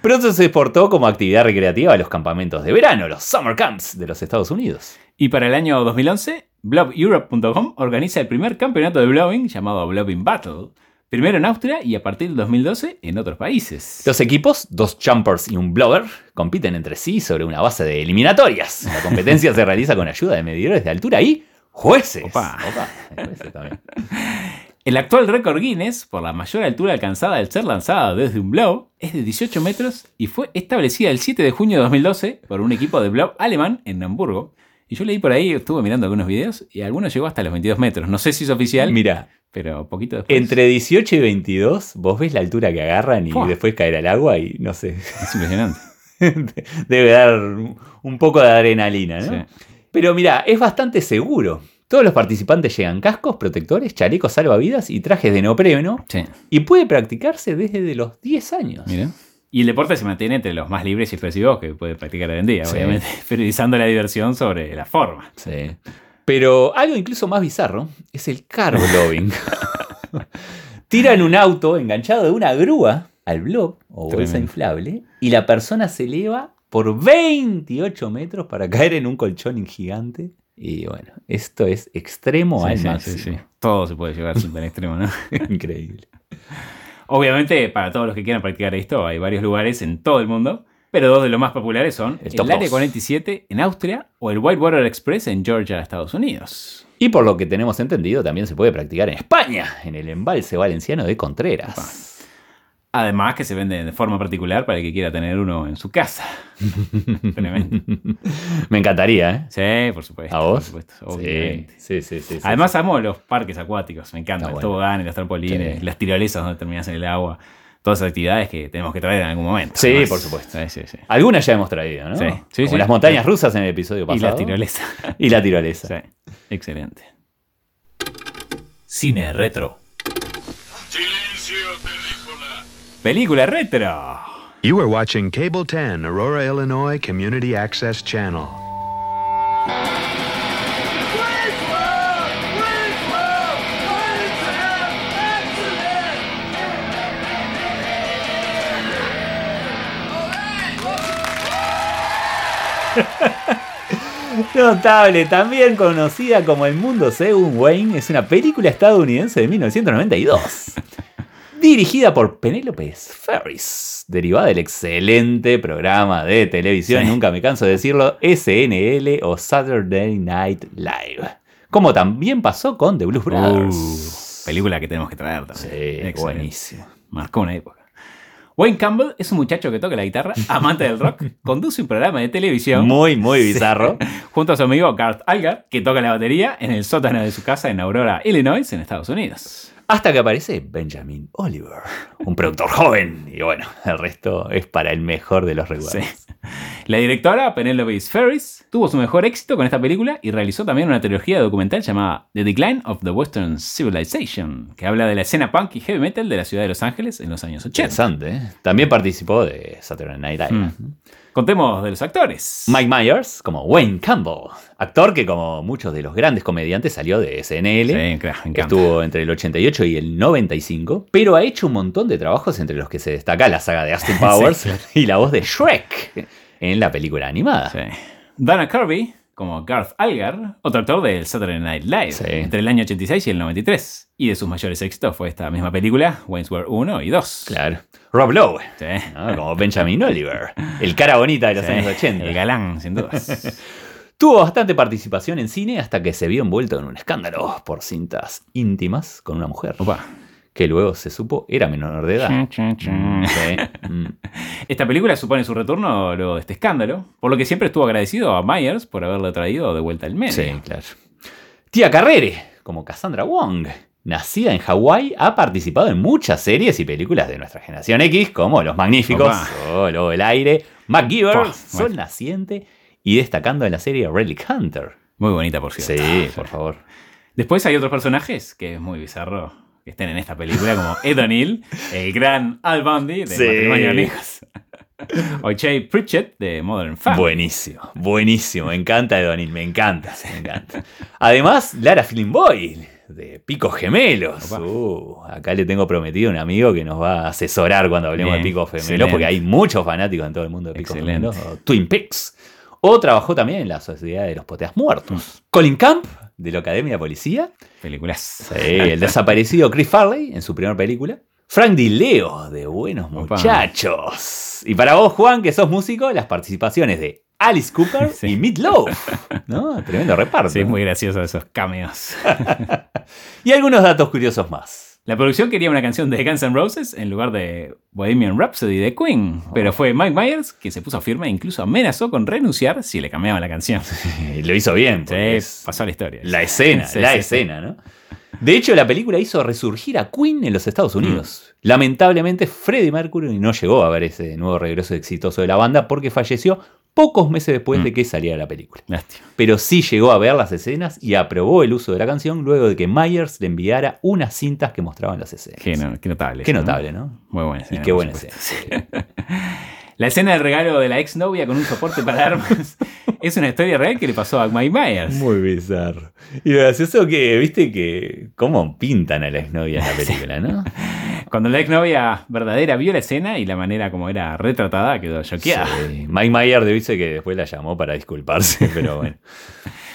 Pronto se exportó como actividad recreativa a los campamentos de verano, los summer camps de los Estados Unidos. Y para el año 2011, blobeurope.com organiza el primer campeonato de blowing llamado Blowing Battle. Primero en Austria y a partir del 2012 en otros países. Los equipos, dos jumpers y un blower, compiten entre sí sobre una base de eliminatorias. La competencia se realiza con ayuda de medidores de altura y jueces. Opa. Opa, <laughs> jueces también. El actual récord Guinness por la mayor altura alcanzada al ser lanzada desde un blow es de 18 metros y fue establecida el 7 de junio de 2012 por un equipo de blow alemán en Hamburgo. Y yo leí por ahí, estuve mirando algunos videos y algunos llegó hasta los 22 metros. No sé si es oficial, Mira, pero poquito después. entre 18 y 22, vos ves la altura que agarran y Fua. después caer al agua y no sé. Es impresionante. <laughs> Debe dar un poco de adrenalina, ¿no? Sí. Pero mira, es bastante seguro. Todos los participantes llegan cascos, protectores, chalecos salvavidas y trajes de neopreno Sí, y puede practicarse desde de los 10 años. mira. Y el deporte se mantiene entre los más libres y expresivos que puede practicar hoy en día, Sí. obviamente, <laughs> priorizando la diversión sobre la forma. Sí. Pero algo incluso más bizarro es el car <laughs> blowing. Tiran un auto enganchado de una grúa al blob o bolsa Tremendo. inflable y la persona se eleva por 28 metros para caer en un colchón gigante. Y bueno, esto es extremo al Sí, sí, máximo. sí, sí. Todo se puede llevar súper <laughs> extremo, ¿no? Increíble. Obviamente, para todos los que quieran practicar esto, hay varios lugares en todo el mundo, pero dos de los más populares son El el, Área dos. 47 en Austria o el Whitewater Express en Georgia, Estados Unidos. Y por lo que tenemos entendido, también se puede practicar en España, en el embalse valenciano de Contreras. Además que se venden de forma particular para el que quiera tener uno en su casa. <laughs> Tremendo. Me encantaría, ¿eh? Sí, por supuesto. ¿A vos? Por supuesto, obviamente. Sí, sí, sí. sí, sí. Además amo los parques acuáticos, me encantan, Está los bueno. toboganes, los trampolines, las tirolesas donde terminas en el agua, todas esas actividades que tenemos que traer en algún momento. Sí, Además, por supuesto. Sí, sí, sí. Algunas ya hemos traído, ¿no? Sí, sí, Como las montañas rusas en el episodio Y pasado. las tirolesas. Y la tirolesa. Sí, excelente. Cine retro. Película. Retro. You are watching Cable 10, Aurora, Illinois Community Access Channel. <laughs> Notable, también conocida como El Mundo Según Wayne, es una película estadounidense de 1992. Dirigida por Penélope Ferris, derivada del excelente programa de televisión, Sí. nunca me canso de decirlo, SNL o Saturday Night Live. Como también pasó con The Blues Brothers. Uh, película que tenemos que traer también. Sí, Excelente. buenísimo. Marcó una época. Wayne Campbell es un muchacho que toca la guitarra, <laughs> amante del rock, conduce un programa de televisión Muy, muy bizarro. <laughs> junto a su amigo Garth Algar, que toca la batería en el sótano de su casa en Aurora, Illinois, en Estados Unidos. Hasta que aparece Benjamin Oliver, un productor joven. Y bueno, el resto es para el mejor de los recuerdos. Sí. La directora, Penelope Ferris, tuvo su mejor éxito con esta película y realizó también una trilogía documental llamada The Decline of the Western Civilization, que habla de la escena punk y heavy metal de la ciudad de Los Ángeles en los años 80. Interesante, ¿eh? También participó de Saturday Night Live. Mm. Contemos de los actores. Mike Myers como Wayne Campbell, actor que como muchos de los grandes comediantes salió de SNL. Sí, claro. Estuvo entre el 88 y el 95, pero ha hecho un montón de trabajos entre los que se destaca la saga de Austin <laughs> Powers Sí, claro. y la voz de Shrek en la película animada. Sí. Dana Kirby como Garth Algar, otro actor del Saturday Night Live, Sí. entre el año 86 y el 93. Y de sus mayores éxitos fue esta misma película, Wayne's World 1 y 2. Claro. Rob Lowe, Sí. ¿no? como Benjamin Oliver, el cara bonita de los Sí, años 80. El galán, sin dudas. <laughs> Tuvo bastante participación en cine hasta que se vio envuelto en un escándalo por cintas íntimas con una mujer, Opa. Que luego se supo era menor de edad. Chun. Sí. Mm. <laughs> Esta película supone su retorno luego de este escándalo, por lo que siempre estuvo agradecido a Myers por haberle traído de vuelta al medio. Sí, claro. Tía Carrere, como Cassandra Wong, nacida en Hawái, ha participado en muchas series y películas de nuestra generación X, como Los Magníficos, Opa. o Lobo del Aire, MacGyver, Sol bueno. Naciente y destacando en la serie Relic Hunter. Muy bonita, por cierto. Sí, por favor. Después hay otros personajes que es muy bizarro que estén en esta película, como Ed O'Neill, el gran Al Bundy de Sí. Matrimonio Hijos. <laughs> O Jay Pritchett de Modern Family. Buenísimo, buenísimo. Me encanta Edonil, me encanta, me encanta. Además, Lara Flynn Boyle, de Picos Gemelos. Uh, acá le tengo prometido a un amigo que nos va a asesorar cuando hablemos Bien, de Picos Gemelos, porque hay muchos fanáticos en todo el mundo de Picos. Gemelos. Twin Peaks. O trabajó también en la Sociedad de los Poteas Muertos. Mm. Colin Camp, de la Academia de Policía. Películas. Sí, el desaparecido Chris Farley en su primera película. Frank Leo de Buenos Opa. Muchachos. Y para vos, Juan, que sos músico, las participaciones de Alice Cooper <laughs> Sí. y Meat Loaf. ¿No? Tremendo reparto. Sí, es muy gracioso esos cameos. <laughs> Y algunos datos curiosos más. La producción quería una canción de Guns N' Roses en lugar de Bohemian Rhapsody de Queen, pero fue Mike Myers quien se puso firme e incluso amenazó con renunciar si le cambiaban la canción. <laughs> Y Lo hizo bien. pasó a la historia. la escena, Sí, la sí, escena, ¿no? De hecho, la película hizo resurgir a Queen en los Estados Mm. Unidos. Lamentablemente, Freddie Mercury no llegó a ver ese nuevo regreso exitoso de la banda porque falleció pocos meses después Mm. de que saliera la película. Lástima. pero sí llegó a ver las escenas y aprobó el uso de la canción luego de que Myers le enviara unas cintas que mostraban las escenas. Qué, no- qué notable. Qué ¿no? notable, ¿no? Muy buena Y escena. qué por buena escena. <laughs> La escena del regalo de la exnovia con un soporte para armas <laughs> es una historia real que le pasó a Mike Myers. Muy bizarro. Y lo gracioso que, viste, que cómo pintan a la exnovia en la <laughs> película, ¿no? Cuando la exnovia verdadera vio la escena y la manera como era retratada, quedó choqueada. Sí. Mike Myers dice que después la llamó para disculparse, <laughs> pero bueno.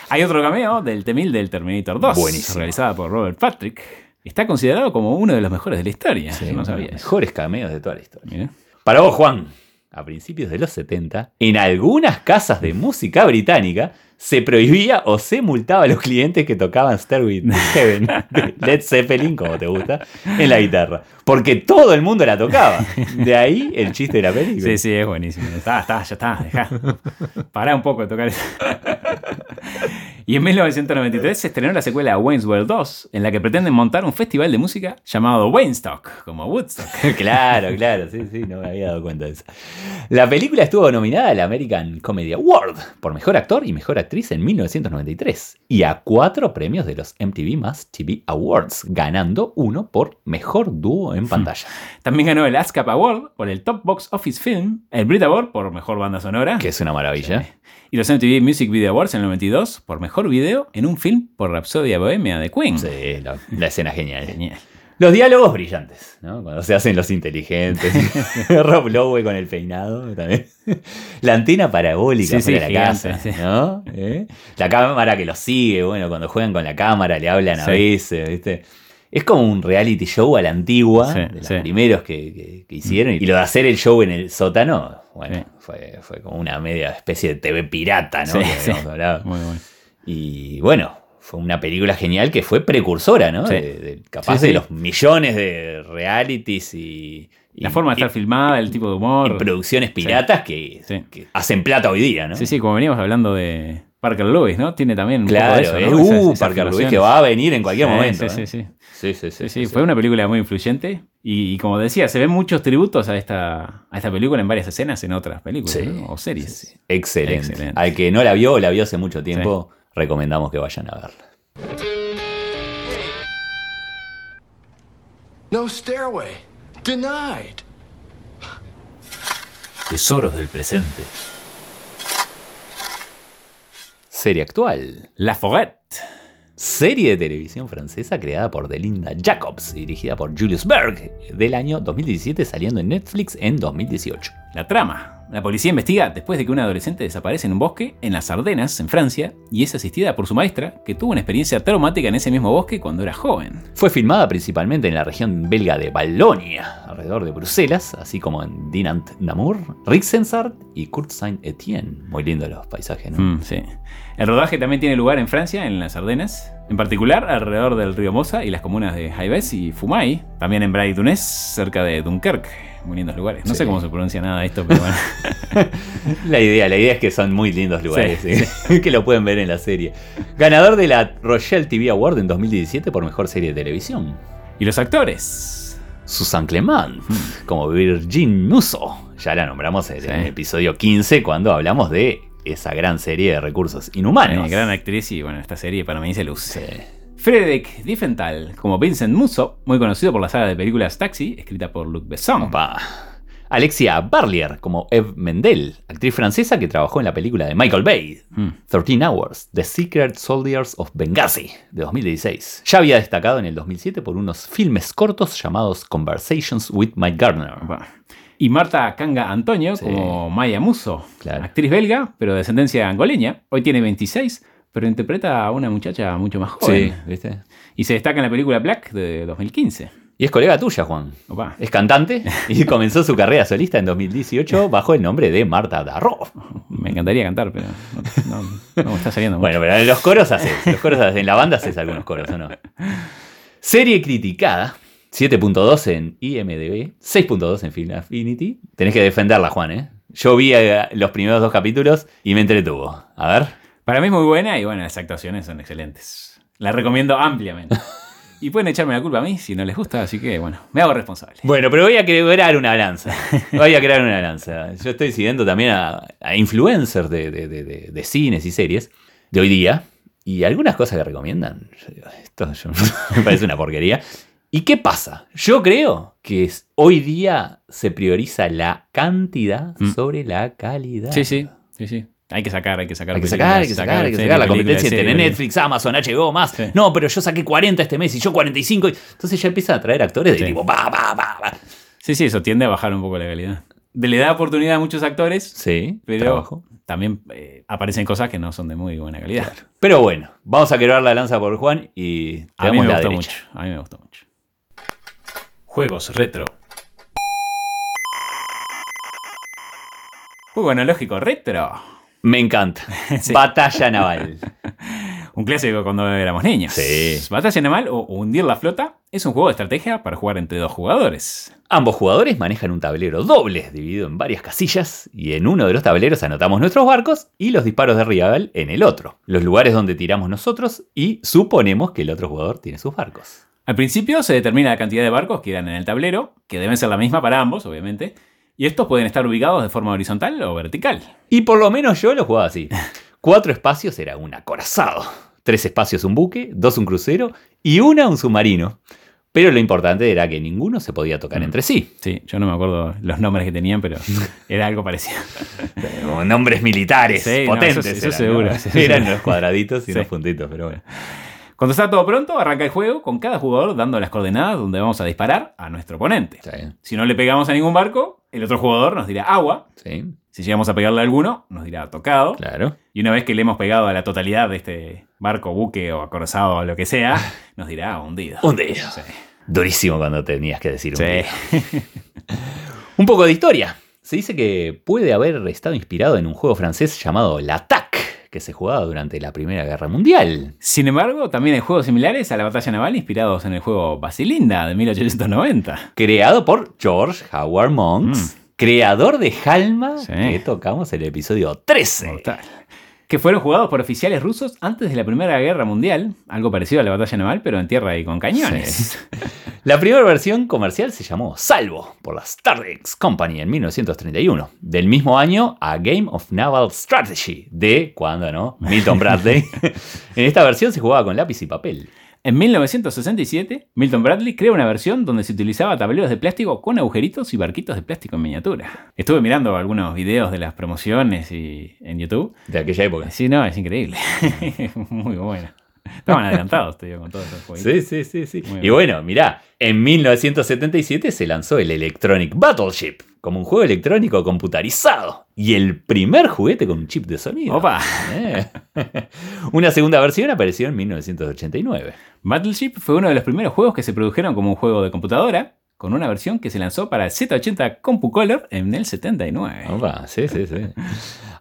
Hay otro cameo del T-1000 del Terminator 2, Buenísimo. realizada por Robert Patrick. Está considerado como uno de los mejores de la historia. Sí, no sabía. Mejores cameos de toda la historia. Mira. Para vos, Juan, a principios de los 70, en algunas casas de música británica se prohibía o se multaba a los clientes que tocaban Stairway to <laughs> Heaven de Led Zeppelin, como te gusta, en la guitarra. Porque todo el mundo la tocaba. De ahí el chiste de la película. Sí, sí, es buenísimo. Está, está, ya está, dejá. Pará un poco de tocar eso. Y en 1993 se estrenó la secuela Wayne's World 2, en la que pretenden montar un festival de música llamado Waynestock, como Woodstock. <laughs> Claro, claro, sí, sí, no me había dado cuenta de eso. La película estuvo nominada al American Comedy Award por Mejor Actor y Mejor Actriz en 1993 y a cuatro premios de los MTV Más TV Awards, ganando uno por Mejor Dúo en <laughs> Pantalla. También ganó el ASCAP Award por el Top Box Office Film, el Brit Award por Mejor Banda Sonora Que es una maravilla. Y los MTV Music Video Awards en el 92 por Mejor Video en un film por Rapsodia Bohemia de Queen. Sí, la, la escena genial. Genial. Los diálogos brillantes, ¿no? Cuando se hacen los inteligentes. <laughs> Rob Lowe con el peinado también. La antena parabólica Sí, la gigante, casa, sí. ¿no? ¿Eh? La cámara que los sigue, bueno, cuando juegan con la cámara le hablan a veces, ¿viste? Es como un reality show a la antigua, Sí, de los sí. primeros que, que- que hicieron. Y lo de hacer el show en el sótano, bueno, Sí. fue, fue como una media especie de TV pirata, ¿no? Que. Muy bueno. Y bueno, fue una película genial que fue precursora, ¿no? De, de- capaz de los millones de realities y, y- La forma de estar filmada, el tipo de humor. y producciones piratas que, que hacen plata hoy día, ¿no? Sí, sí, como veníamos hablando de Parker Lewis, ¿no? Tiene también un Claro, poco de es eso, ¿no? Esas- uh, Parker Lewis que va a venir en cualquier Sí, momento. Sí, ¿eh? sí, sí. Sí, sí, sí, Sí, sí, fue una película muy influyente y, y como decía, se ven muchos tributos a esta, a esta película en varias escenas en otras películas Sí, ¿no? o series. sí, sí. Excelente. Excelente. Al que no la vio o la vio hace mucho tiempo, recomendamos que vayan a verla. No stairway. Denied. Tesoros del presente. Serie actual. La Foguette. Serie de televisión francesa creada por Delinda Jacobs y dirigida por Julius Berg del año 2017 saliendo en Netflix en 2018. La trama. La policía investiga después de que una adolescente desaparece en un bosque en las Ardenas, en Francia, y es asistida por su maestra, que tuvo una experiencia traumática en ese mismo bosque cuando era joven. Fue filmada principalmente en la región belga de Valonia, alrededor de Bruselas, así como en Dinant Namur, Rixensart y Kurt Saint-Etienne. Muy lindos los paisajes, ¿no? Mm, sí. El rodaje también tiene lugar en Francia, en las Ardenas, en particular alrededor del río Mosa y las comunas de Jaibes y Fumay, también en Bray-Dunés, cerca de Dunkerque. Muy lindos lugares. No Sí. sé cómo se pronuncia nada de esto, pero bueno. <laughs> La idea, la idea es que son muy lindos lugares, sí, <laughs> que lo pueden ver en la serie. Ganador de la Rochelle TV Award en 2017 por mejor serie de televisión. ¿Y los actores? Susan Clement, como Virgin Musso. Ya la nombramos en el episodio 15 cuando hablamos de esa gran serie de recursos inhumanos. Eh, gran actriz y bueno, esta serie para mí se luce. Frederick Diffenthal, como Vincent Musso, muy conocido por la saga de películas Taxi, escrita por Luc Besson. Opa. Alexia Barlier, como Eve Mendel, actriz francesa que trabajó en la película de Michael Bay, Mm. 13 Hours, The Secret Soldiers of Benghazi, de 2016. Ya había destacado en el 2007 por unos filmes cortos llamados Conversations with Mike Gardner. Opa. Y Marta Kanga Antonio, Sí. como Maya Musso, Claro. actriz belga, pero de descendencia angoleña. Hoy tiene 26, pero interpreta a una muchacha mucho más joven. ¿viste? Y se destaca en la película Black de 2015. Y es colega tuya, Juan. Opa. Es cantante y <laughs> comenzó su carrera solista en 2018 bajo el nombre de Marta Darro. Me encantaría cantar, pero no, no- no me está saliendo. Bueno, pero en los coros haces, los coros haces, en la banda haces algunos coros, ¿o no? Serie criticada, 7.2 en IMDB, 6.2 en Film Affinity. Tenés que defenderla, Juan, ¿eh? Yo vi eh, los primeros dos capítulos y me entretuvo. A ver. Para mí es muy buena y bueno, las actuaciones son excelentes. La recomiendo ampliamente. <laughs> Y pueden echarme la culpa a mí si no les gusta, así que bueno, me hago responsable. Bueno, pero voy a crear una lanza. <laughs> Voy a crear una lanza. Yo estoy siguiendo también a, a influencers de, de- de- de- cines y series de hoy día. Y algunas cosas que recomiendan. yo digo, Esto yo- <laughs> me parece una porquería. ¿Y qué pasa? Yo creo que es- hoy día se prioriza la cantidad Mm. sobre la calidad. Sí, sí, sí, sí. Hay que sacar, hay que sacar. Hay que sacar, hay que películas, sacar, hay que sacar. La competencia películas. Netflix, Amazon, HBO, más. Sí. No, pero yo saqué 40 este mes y yo 45. y- Entonces ya empiezan a traer actores de Sí. tipo, pa, pa, pa, pa. Sí, sí, eso tiende a bajar un poco la calidad. Le da oportunidad a muchos actores, Sí, pero trabajo. también eh, aparecen cosas que no son de muy buena calidad. Pero bueno, vamos a quebrar la lanza por Juan y te A mí me la gustó derecha. mucho. A mí me gustó mucho. Juegos retro. Muy bueno, lógico, retro. Me encanta. <laughs> Sí. Batalla naval. <laughs> Un clásico cuando éramos niños. Sí. Batalla naval o hundir la flota es un juego de estrategia para jugar entre dos jugadores. Ambos jugadores manejan un tablero doble dividido en varias casillas y en uno de los tableros anotamos nuestros barcos y los disparos de rival en el otro, los lugares donde tiramos nosotros y suponemos que el otro jugador tiene sus barcos. Al principio se determina la cantidad de barcos que irán en el tablero, que deben ser la misma para ambos, obviamente, y estos pueden estar ubicados de forma horizontal o vertical. Y por lo menos yo lo jugaba así. <laughs> Cuatro espacios era un acorazado, tres espacios un buque, dos un crucero y una un submarino. Pero lo importante era que ninguno se podía tocar entre sí. Sí, yo no me acuerdo los nombres que tenían, pero <laughs> era algo parecido. Como nombres militares Sí, no, potentes. eso- eso eran, seguro, Eran los cuadraditos y <laughs> Sí. los puntitos, pero bueno. Cuando está todo pronto, arranca el juego con cada jugador dando las coordenadas donde vamos a disparar a nuestro oponente. Si no le pegamos a ningún barco, el otro jugador nos dirá agua. Sí, Si llegamos a pegarle a alguno, nos dirá tocado. claro. Y una vez que le hemos pegado a la totalidad de este barco, buque o acorazado o lo que sea, <laughs> nos dirá hundido. Hundido. Sí. Durísimo cuando tenías que decir un Sí. <laughs> Un poco de historia. Se dice que puede haber estado inspirado en un juego francés llamado L'Attaque, que se jugaba durante la Primera Guerra Mundial. Sin embargo, también hay juegos similares a la batalla naval inspirados en el juego Basilinda de 1890. Creado por George Howard Monks, creador de Halma, Mm. Sí. que tocamos en el episodio 13. Mortal. Que fueron jugados por oficiales rusos antes de la Primera Guerra Mundial, algo parecido a la batalla naval, pero en tierra y con cañones. <laughs> La primera versión comercial se llamó Salvo por la Stardex Company en 1931. Del mismo año a Game of Naval Strategy de, ¿cuándo no? Milton Bradley. <laughs> en esta versión se jugaba con lápiz y papel. En 1967, Milton Bradley crea una versión donde se utilizaba tableros de plástico con agujeritos y barquitos de plástico en miniatura. Estuve mirando algunos videos de las promociones y en YouTube. De aquella época. Sí, no, es increíble. <laughs> Muy bueno. Estaban adelantados, te digo, con todos esos juegos. Sí, sí, sí, sí. Muy Y bien. bueno, mirá, en 1977 se lanzó el Electronic Battleship, como un juego electrónico computarizado. Y el primer juguete con un chip de sonido. Opa. Eh. <laughs> Una segunda versión apareció en 1989. Battleship fue uno de los primeros juegos que se produjeron como un juego de computadora, con una versión que se lanzó para el Z80 CompuColor en el 79. Opa, sí, sí, sí.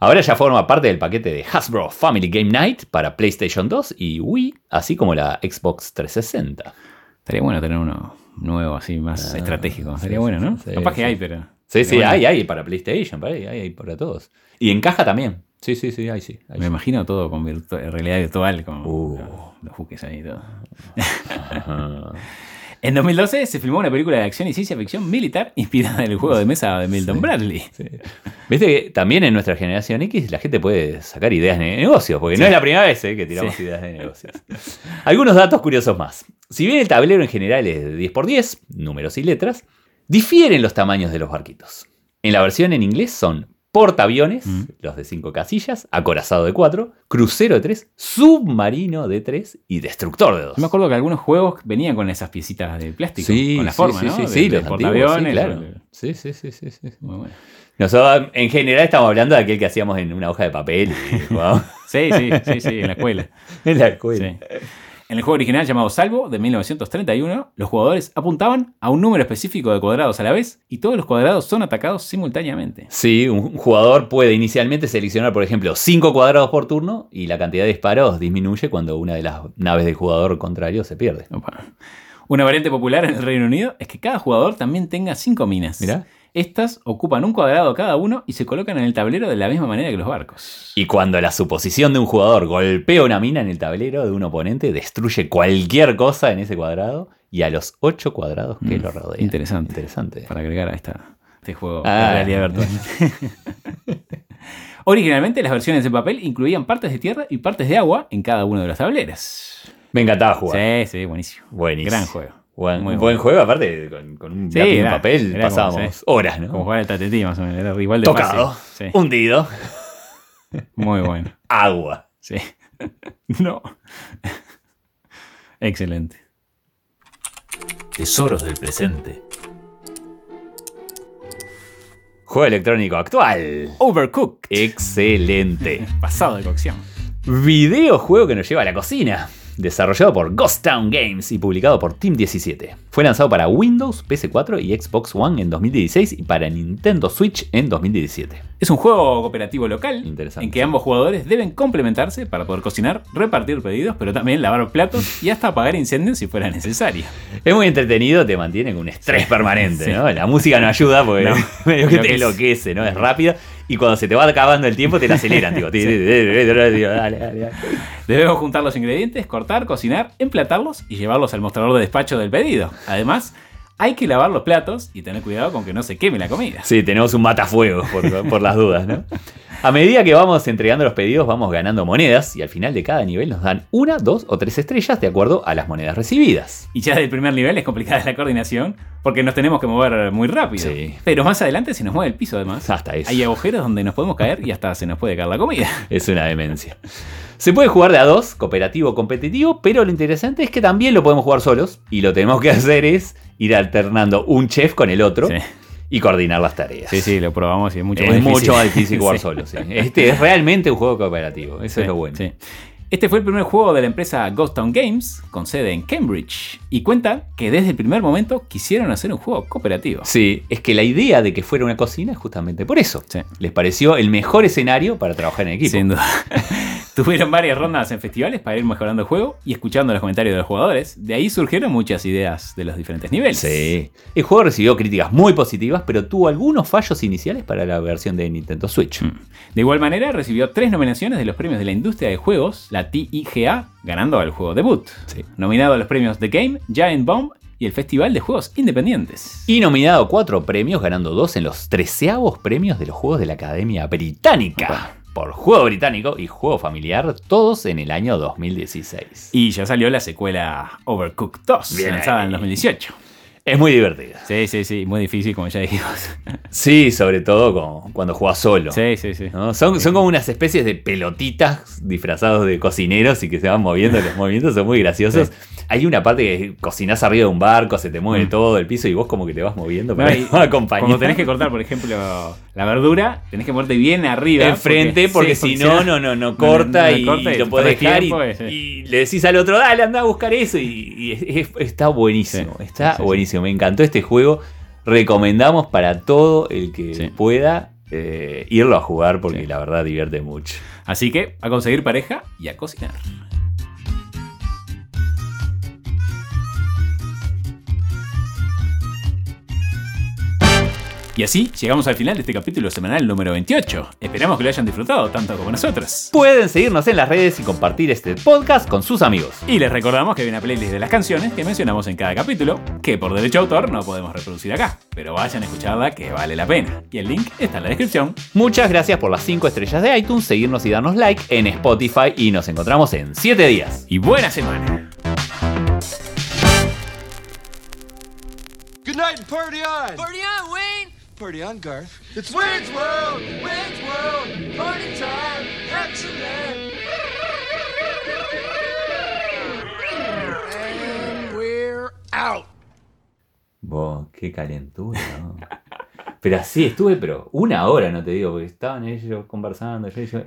Ahora ya forma parte del paquete de Hasbro Family Game Night para PlayStation 2 y Wii, así como la Xbox 360. Estaría bueno tener uno nuevo, así, más estratégico. Ah, sí, Estaría sí, bueno, ¿no? sí, Capaz sí. que hay, pero. Sí, sí, bueno. hay, hay para PlayStation, para ahí, hay, hay para todos. Y en caja también. Sí, sí, sí, hay, sí. Me imagino todo con virtu- realidad virtual, con Uh. los, los buques ahí y todo. En 2012 se filmó una película de acción y ciencia ficción militar inspirada en el juego de mesa de Milton Bradley. Sí. Viste que también en nuestra generación X la gente puede sacar ideas de negocios, porque no es la primera vez eh, que tiramos ideas de negocios. Algunos datos curiosos más. Si bien el tablero en general es de 10x10, números y letras, difieren los tamaños de los barquitos. En la versión en inglés son portaaviones, Mm. los de 5 casillas, acorazado de 4, crucero de 3, submarino de 3 y destructor de 2. Yo me acuerdo que algunos juegos venían con esas piecitas de plástico, con la sí, forma, sí, ¿no? sí, De- sí, de los portaaviones, sí, claro. Sí, sí, sí, sí, sí. Muy bueno. Nosotros en general estamos hablando de aquel que hacíamos en una hoja de papel <laughs> Sí, sí, sí, sí, en la escuela. <laughs> en la escuela. En el juego original llamado Salvo, de 1931, los jugadores apuntaban a un número específico de cuadrados a la vez y todos los cuadrados son atacados simultáneamente. Sí, un jugador puede inicialmente seleccionar, por ejemplo, 5 cuadrados por turno y la cantidad de disparos disminuye cuando una de las naves del jugador contrario se pierde. Opa. Una variante popular en el Reino Unido es que cada jugador también tenga cinco minas. Mirá. Estas ocupan un cuadrado cada uno y se colocan en el tablero de la misma manera que los barcos. Y cuando la suposición de un jugador golpea una mina en el tablero de un oponente, destruye cualquier cosa en ese cuadrado y a los 8 cuadrados que Mm, lo rodean. interesante. Interesante. Para agregar a esta, este juego Ah. de realidad virtual. <laughs> Originalmente las versiones de papel incluían partes de tierra y partes de agua en cada uno de los tableros. Me encantaba jugar. Sí, sí, buenísimo. Buenísimo. Gran juego. Buen, Muy buen bueno. juego, aparte con, con un Sí, lápiz era- papel pasábamos sí. horas, ¿no? Como jugar al tatetí más o menos. Era igual de Tocado, fácil. Sí, hundido, muy bueno. <laughs> agua. Sí. <laughs> no. Excelente. Tesoros del presente. Juego electrónico actual. Overcooked. Excelente. <laughs> Pasado de cocción. Videojuego que nos lleva a la cocina. Desarrollado por Ghost Town Games y publicado por Team 17. Fue lanzado para Windows, PS4 y Xbox One en 2016 y para Nintendo Switch en 2017. Es un juego cooperativo local en que ambos jugadores deben complementarse para poder cocinar, repartir pedidos, pero también lavar platos y hasta apagar incendios si fuera necesario. Es muy entretenido, te mantiene con un estrés permanente, Sí. ¿no? La música no ayuda porque No. <laughs> medio que te enloquece, ¿no? Es rápida y cuando se te va acabando el tiempo te la aceleran, dale, dale, dale. Debemos juntar los ingredientes, cortar, cocinar, emplatarlos y llevarlos al mostrador de despacho del pedido. Además, hay que lavar los platos y tener cuidado con que no se queme la comida. Sí, tenemos un matafuegos por, <laughs> por las dudas, ¿no? A medida que vamos entregando los pedidos, vamos ganando monedas y al final de cada nivel nos dan una, dos o tres estrellas de acuerdo a las monedas recibidas. Y ya del primer nivel es complicada la coordinación porque nos tenemos que mover muy rápido. Sí. Pero más adelante se nos mueve el piso además. Hasta eso. Hay agujeros donde nos podemos caer y hasta se nos puede caer la comida. Es una demencia. Se puede jugar de a dos, cooperativo o competitivo, pero lo interesante es que también lo podemos jugar solos y lo que tenemos que <laughs> hacer es ir alternando un chef con el otro Sí. y coordinar las tareas. Sí, sí, lo probamos y es mucho es más difícil. mucho más difícil jugar <laughs> Sí. solo. sí. Este es realmente un juego cooperativo, eso es lo bueno. Este fue el primer juego de la empresa Ghost Town Games, con sede en Cambridge, y cuenta que desde el primer momento quisieron hacer un juego cooperativo. Sí, es que la idea de que fuera una cocina es justamente por eso. Sí. Les pareció el mejor escenario para trabajar en equipo. Sin duda. <laughs> Tuvieron varias rondas en festivales para ir mejorando el juego y escuchando los comentarios de los jugadores. De ahí surgieron muchas ideas de los diferentes niveles. Sí. El juego recibió críticas muy positivas, pero tuvo algunos fallos iniciales para la versión de Nintendo Switch. Mm. De igual manera, recibió tres nominaciones de los premios de la industria de juegos, la TIGA, ganando al juego debut. Sí. Nominado a los premios The Game, Giant Bomb y el Festival de Juegos Independientes. Y nominado a cuatro premios, ganando dos en los treceavos premios de los Juegos de la Academia Británica. Opa. Por Juego Británico y Juego Familiar, todos en el año 2016. Y ya salió la secuela Overcooked 2, Bien lanzada ahí. en 2018. Es muy divertida. Sí, sí, sí, muy difícil, como ya dijimos. <laughs> Sí, sobre todo con- cuando jugás solo. Sí, sí, sí. ¿no? Son, son como unas especies de pelotitas disfrazados de cocineros y que se van moviendo. Los <laughs> movimientos son muy graciosos. Hay una parte que cocinás arriba de un barco, se te mueve Mm. todo el piso y vos como que te vas moviendo No, para y <laughs> acompañar. Cuando tenés que cortar, por ejemplo, la verdura, tenés que moverte bien arriba. enfrente porque, sí, si no, no, no, no corta, no, no y, corta y lo podés dejar tiempo, eh, y le decís al otro, dale, anda a buscar eso y, y es- es- está buenísimo, está sí, buenísimo, me encantó este juego, recomendamos para todo el que Sí. pueda eh, irlo a jugar porque Sí. la verdad divierte mucho. Así que a conseguir pareja y a cocinar. Y así llegamos al final de este capítulo semanal número 28. Esperamos que lo hayan disfrutado tanto como nosotros. Pueden seguirnos en las redes y compartir este podcast con sus amigos. Y les recordamos que hay una playlist de las canciones que mencionamos en cada capítulo, que por derecho de autor no podemos reproducir acá, pero vayan a escucharla que vale la pena. Y el link está en la descripción. Muchas gracias por las 5 estrellas de iTunes, seguirnos y darnos like en Spotify y nos encontramos en 7 días. Y buena semana. Good night and party on! Party on, Wayne! Party on, Garth. It's Wayne's World! Wayne's World! Party time! Excellent! And we're out! Vos, qué calentura, ¿no? Pero así estuve, pero una hora, no te digo, porque estaban ellos conversando, yo- yo-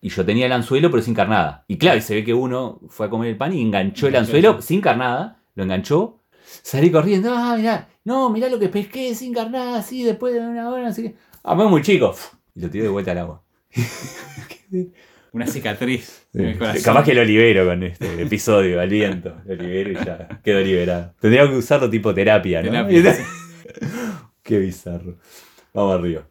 y yo tenía el anzuelo, pero sin carnada. Y claro, y se ve que uno fue a comer el pan y enganchó el anzuelo sin carnada, lo enganchó, salí corriendo, ah, mirá, no, mirá lo que pesqué sin carnada, así, después de una hora, así que. Ah, muy chico. Y lo tiré de vuelta al agua. <laughs> Una cicatriz. en el corazón. Capaz que lo libero con este episodio, al viento. Lo libero y ya quedó liberado. Tendría que usarlo tipo terapia, ¿no? Terapia, sí. <laughs> Qué bizarro. Vamos arriba.